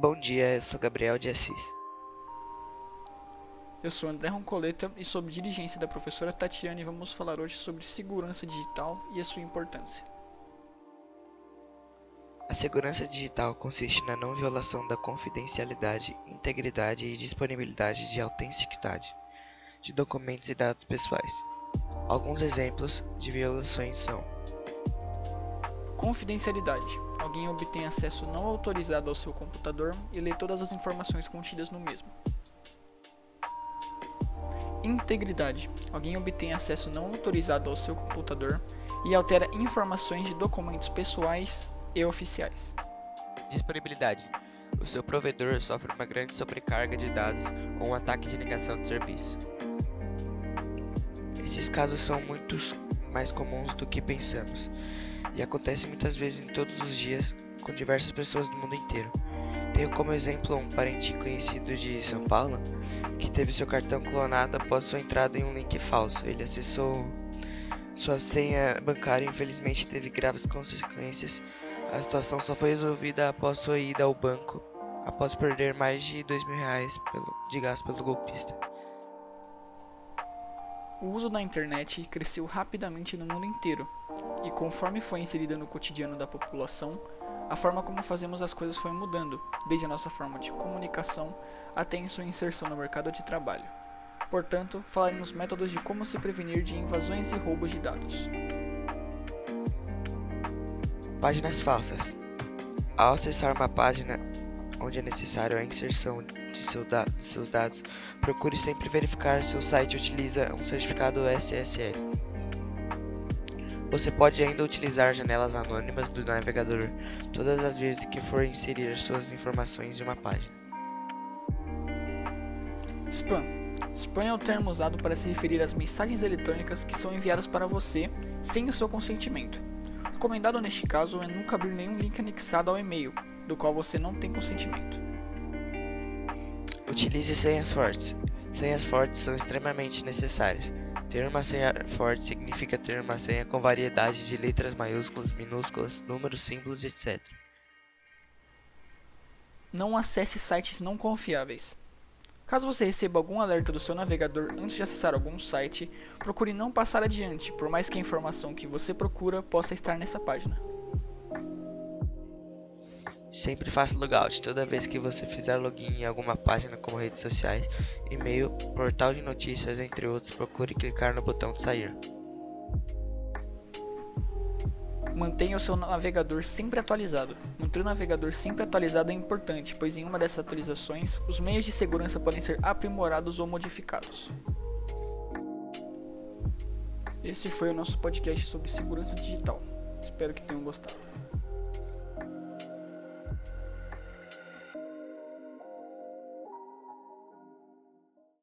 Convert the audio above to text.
Bom dia, eu sou Gabriel de Assis. Eu sou André Roncoleta e sob dirigência da professora Tatiane vamos falar hoje sobre segurança digital e a sua importância. A segurança digital consiste na não violação da confidencialidade, integridade e disponibilidade de autenticidade de documentos e dados pessoais. Alguns exemplos de violações são: Confidencialidade. Alguém obtém acesso não autorizado ao seu computador e lê todas as informações contidas no mesmo. Integridade. Alguém obtém acesso não autorizado ao seu computador e altera informações de documentos pessoais e oficiais. Disponibilidade. O seu provedor sofre uma grande sobrecarga de dados ou um ataque de negação de serviço. Esses casos são muitos mais comuns do que pensamos e acontecem muitas vezes em todos os dias com diversas pessoas do mundo inteiro. Tenho como exemplo um parente conhecido de São Paulo que teve seu cartão clonado após sua entrada em um link falso. Ele acessou sua senha bancária e infelizmente teve graves consequências. A situação só foi resolvida após sua ida ao banco, após perder mais de dois mil reais pelo, de gasto pelo golpista. O uso da internet cresceu rapidamente no mundo inteiro, e conforme foi inserida no cotidiano da população, a forma como fazemos as coisas foi mudando, desde a nossa forma de comunicação até em sua inserção no mercado de trabalho. Portanto, falaremos métodos de como se prevenir de invasões e roubos de dados. Páginas falsas. Ao acessar uma página onde é necessário a inserção de seu da seus dados, procure sempre verificar se o site utiliza um certificado SSL. Você pode ainda utilizar janelas anônimas do navegador todas as vezes que for inserir suas informações de uma página. Spam. Spam é o termo usado para se referir às mensagens eletrônicas que são enviadas para você sem o seu consentimento. Recomendado neste caso é nunca abrir nenhum link anexado ao e-mail, do qual você não tem consentimento. Utilize senhas fortes. Senhas fortes são extremamente necessárias. Ter uma senha forte significa ter uma senha com variedade de letras maiúsculas, minúsculas, números, símbolos, etc. Não acesse sites não confiáveis. Caso você receba algum alerta do seu navegador antes de acessar algum site, procure não passar adiante, por mais que a informação que você procura possa estar nessa página. Sempre faça logout toda vez que você fizer login em alguma página como redes sociais, e-mail, portal de notícias, entre outros, procure clicar no botão de sair. Mantenha o seu navegador sempre atualizado. Manter o navegador sempre atualizado é importante, pois em uma dessas atualizações, os meios de segurança podem ser aprimorados ou modificados. Esse foi o nosso podcast sobre segurança digital. Espero que tenham gostado.